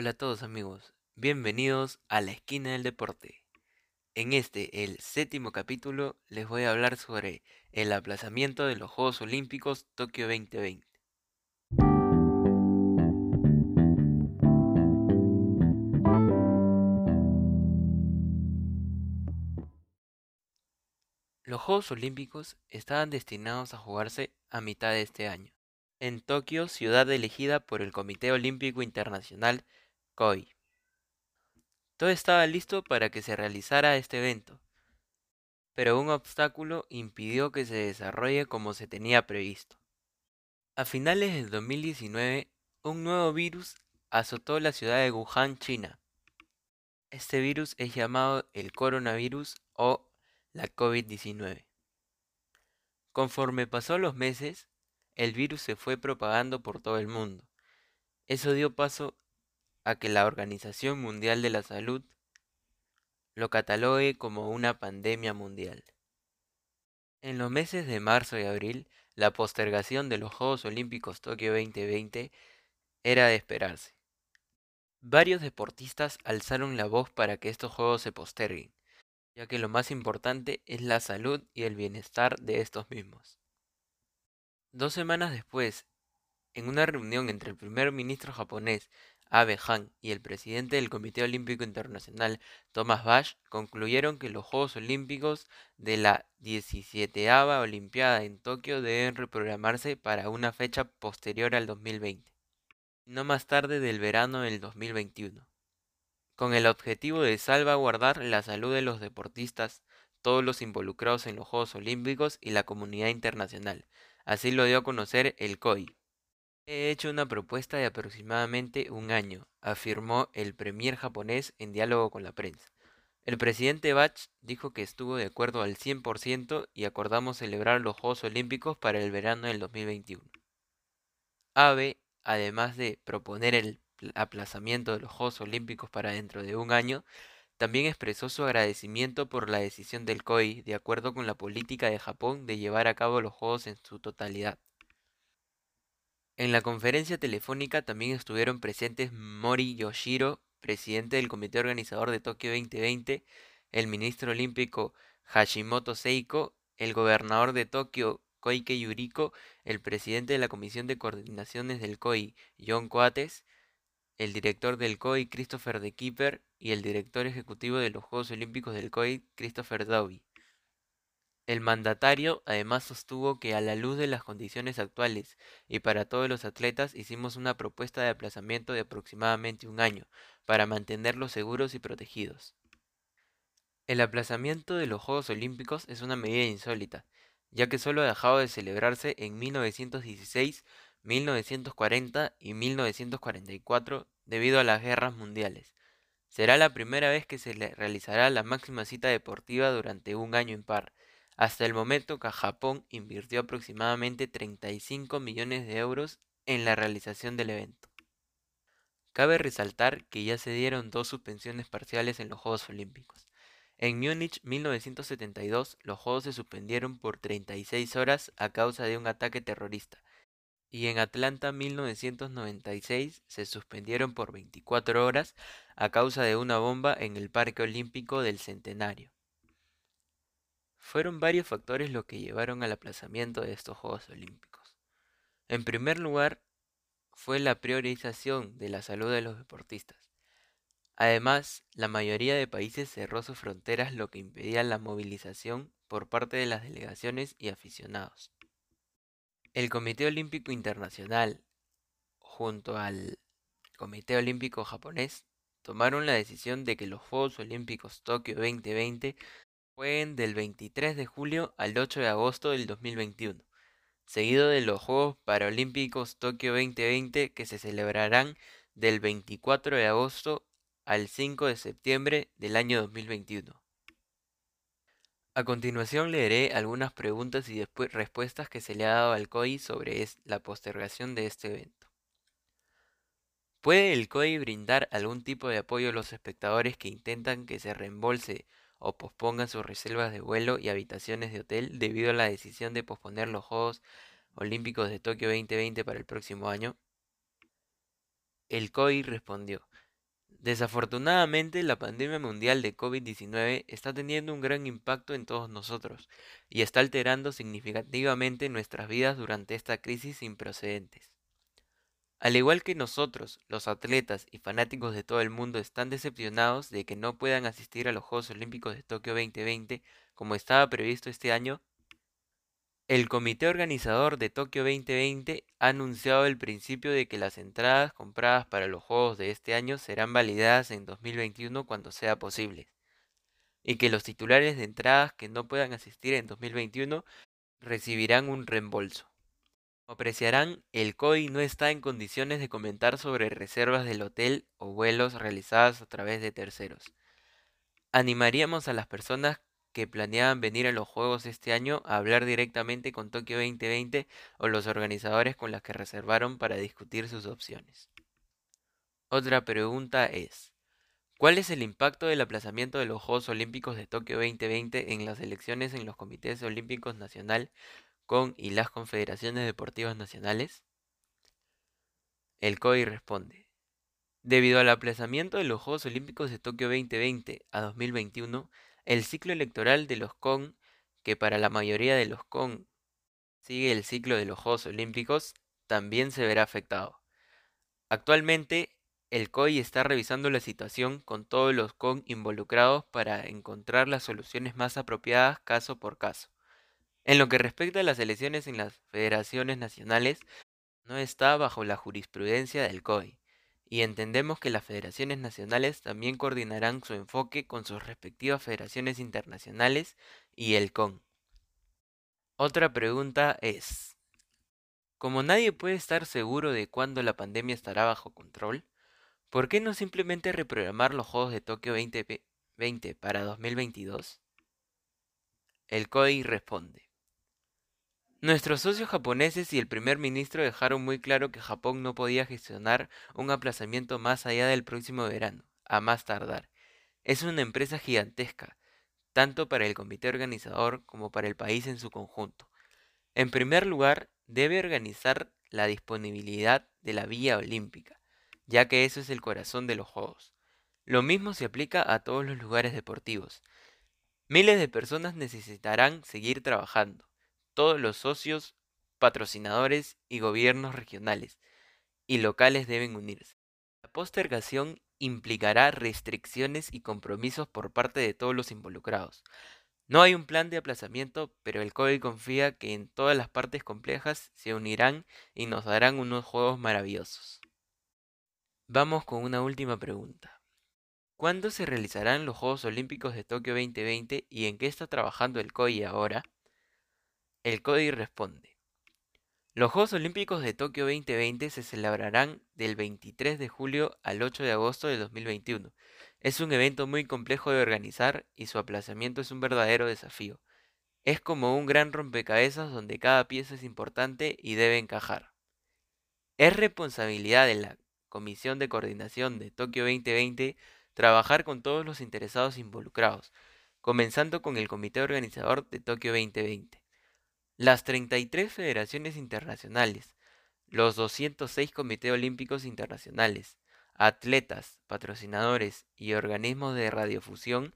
todos amigos, bienvenidos a la esquina del deporte. En este, el séptimo capítulo, les voy a hablar sobre el aplazamiento de los Juegos Olímpicos Tokio 2020. Los Juegos Olímpicos estaban destinados a jugarse a mitad de este año, en Tokio, ciudad elegida por el Comité Olímpico Internacional COI. Todo estaba listo para que se realizara este evento, pero un obstáculo impidió que se desarrolle como se tenía previsto. A finales del 2019, un nuevo virus azotó la ciudad de Wuhan, China. Este virus es llamado el coronavirus o la COVID-19. Conforme pasó los meses, el virus se fue propagando por todo el mundo. Eso dio paso a que la Organización Mundial de la Salud lo catalogue como una pandemia mundial. En los meses de marzo y abril, la postergación de los Juegos Olímpicos Tokio 2020 era de esperarse. Varios deportistas alzaron la voz para que estos Juegos se posterguen, ya que lo más importante es la salud y el bienestar de estos mismos. Dos semanas después, en una reunión entre el primer ministro japonés Abe Han y el presidente del Comité Olímpico Internacional Thomas Bach concluyeron que los Juegos Olímpicos de la 17 Olimpiada en Tokio deben reprogramarse para una fecha posterior al 2020, no más tarde del verano del 2021 con el objetivo de salvaguardar la salud de los deportistas, todos los involucrados en los Juegos Olímpicos y la comunidad internacional. Así lo dio a conocer el COI. He hecho una propuesta de aproximadamente un año, afirmó el premier japonés en diálogo con la prensa. El presidente Bach dijo que estuvo de acuerdo al 100% y acordamos celebrar los Juegos Olímpicos para el verano del 2021. Abe, además de proponer el aplazamiento de los Juegos Olímpicos para dentro de un año, también expresó su agradecimiento por la decisión del COI de acuerdo con la política de Japón de llevar a cabo los Juegos en su totalidad. En la conferencia telefónica también estuvieron presentes Mori Yoshiro, presidente del comité organizador de Tokio 2020, el ministro olímpico Hashimoto Seiko, el gobernador de Tokio Koike Yuriko, el presidente de la Comisión de Coordinaciones del COI, John Coates, el director del COI Christopher de Keeper y el director ejecutivo de los Juegos Olímpicos del COI Christopher Dowie. El mandatario además sostuvo que a la luz de las condiciones actuales y para todos los atletas hicimos una propuesta de aplazamiento de aproximadamente un año para mantenerlos seguros y protegidos. El aplazamiento de los Juegos Olímpicos es una medida insólita, ya que solo ha dejado de celebrarse en 1916 1940 y 1944 debido a las guerras mundiales. Será la primera vez que se realizará la máxima cita deportiva durante un año impar. Hasta el momento que Japón invirtió aproximadamente 35 millones de euros en la realización del evento. Cabe resaltar que ya se dieron dos suspensiones parciales en los Juegos Olímpicos. En Múnich 1972 los Juegos se suspendieron por 36 horas a causa de un ataque terrorista y en Atlanta 1996 se suspendieron por 24 horas a causa de una bomba en el Parque Olímpico del Centenario. Fueron varios factores los que llevaron al aplazamiento de estos Juegos Olímpicos. En primer lugar, fue la priorización de la salud de los deportistas. Además, la mayoría de países cerró sus fronteras lo que impedía la movilización por parte de las delegaciones y aficionados. El Comité Olímpico Internacional, junto al Comité Olímpico Japonés, tomaron la decisión de que los Juegos Olímpicos Tokio 2020 jueguen del 23 de julio al 8 de agosto del 2021, seguido de los Juegos Paralímpicos Tokio 2020 que se celebrarán del 24 de agosto al 5 de septiembre del año 2021. A continuación leeré algunas preguntas y después respuestas que se le ha dado al COI sobre la postergación de este evento. ¿Puede el COI brindar algún tipo de apoyo a los espectadores que intentan que se reembolse o pospongan sus reservas de vuelo y habitaciones de hotel debido a la decisión de posponer los Juegos Olímpicos de Tokio 2020 para el próximo año? El COI respondió, Desafortunadamente, la pandemia mundial de COVID-19 está teniendo un gran impacto en todos nosotros y está alterando significativamente nuestras vidas durante esta crisis sin precedentes. Al igual que nosotros, los atletas y fanáticos de todo el mundo están decepcionados de que no puedan asistir a los Juegos Olímpicos de Tokio 2020 como estaba previsto este año, el comité organizador de Tokio 2020 ha anunciado el principio de que las entradas compradas para los Juegos de este año serán validadas en 2021 cuando sea posible, y que los titulares de entradas que no puedan asistir en 2021 recibirán un reembolso. Apreciarán, el COI no está en condiciones de comentar sobre reservas del hotel o vuelos realizadas a través de terceros. Animaríamos a las personas que planeaban venir a los Juegos este año a hablar directamente con Tokio 2020 o los organizadores con las que reservaron para discutir sus opciones. Otra pregunta es, ¿cuál es el impacto del aplazamiento de los Juegos Olímpicos de Tokio 2020 en las elecciones en los comités olímpicos nacional con y las confederaciones deportivas nacionales? El COI responde, Debido al aplazamiento de los Juegos Olímpicos de Tokio 2020 a 2021, el ciclo electoral de los CON, que para la mayoría de los CON sigue el ciclo de los Juegos Olímpicos, también se verá afectado. Actualmente, el COI está revisando la situación con todos los CON involucrados para encontrar las soluciones más apropiadas caso por caso. En lo que respecta a las elecciones en las federaciones nacionales, no está bajo la jurisprudencia del COI y entendemos que las federaciones nacionales también coordinarán su enfoque con sus respectivas federaciones internacionales y el CON. Otra pregunta es, como nadie puede estar seguro de cuándo la pandemia estará bajo control, ¿por qué no simplemente reprogramar los Juegos de Tokio 2020 para 2022? El COI responde, Nuestros socios japoneses y el primer ministro dejaron muy claro que Japón no podía gestionar un aplazamiento más allá del próximo verano, a más tardar. Es una empresa gigantesca, tanto para el comité organizador como para el país en su conjunto. En primer lugar, debe organizar la disponibilidad de la vía olímpica, ya que eso es el corazón de los Juegos. Lo mismo se aplica a todos los lugares deportivos. Miles de personas necesitarán seguir trabajando todos los socios, patrocinadores y gobiernos regionales y locales deben unirse. La postergación implicará restricciones y compromisos por parte de todos los involucrados. No hay un plan de aplazamiento, pero el COI confía que en todas las partes complejas se unirán y nos darán unos juegos maravillosos. Vamos con una última pregunta. ¿Cuándo se realizarán los Juegos Olímpicos de Tokio 2020 y en qué está trabajando el COI ahora? El CODI responde. Los Juegos Olímpicos de Tokio 2020 se celebrarán del 23 de julio al 8 de agosto de 2021. Es un evento muy complejo de organizar y su aplazamiento es un verdadero desafío. Es como un gran rompecabezas donde cada pieza es importante y debe encajar. Es responsabilidad de la Comisión de Coordinación de Tokio 2020 trabajar con todos los interesados involucrados, comenzando con el comité organizador de Tokio 2020 las 33 federaciones internacionales, los 206 comités olímpicos internacionales, atletas, patrocinadores y organismos de radiofusión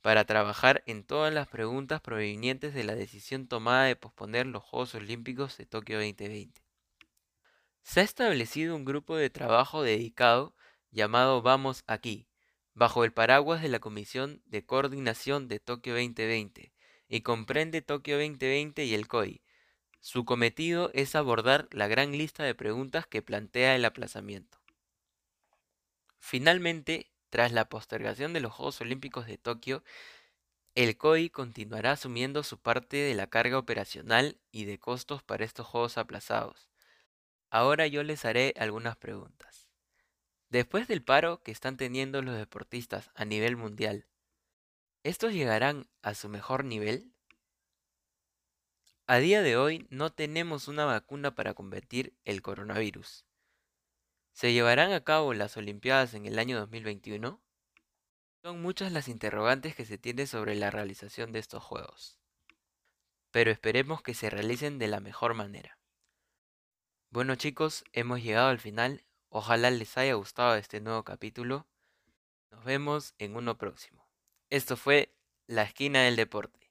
para trabajar en todas las preguntas provenientes de la decisión tomada de posponer los Juegos Olímpicos de Tokio 2020. Se ha establecido un grupo de trabajo dedicado llamado Vamos Aquí, bajo el paraguas de la Comisión de Coordinación de Tokio 2020, y comprende Tokio 2020 y el COI. Su cometido es abordar la gran lista de preguntas que plantea el aplazamiento. Finalmente, tras la postergación de los Juegos Olímpicos de Tokio, el COI continuará asumiendo su parte de la carga operacional y de costos para estos Juegos aplazados. Ahora yo les haré algunas preguntas. Después del paro que están teniendo los deportistas a nivel mundial, ¿Estos llegarán a su mejor nivel? A día de hoy no tenemos una vacuna para combatir el coronavirus. ¿Se llevarán a cabo las Olimpiadas en el año 2021? Son muchas las interrogantes que se tienen sobre la realización de estos Juegos. Pero esperemos que se realicen de la mejor manera. Bueno chicos, hemos llegado al final. Ojalá les haya gustado este nuevo capítulo. Nos vemos en uno próximo. Esto fue La Esquina del Deporte.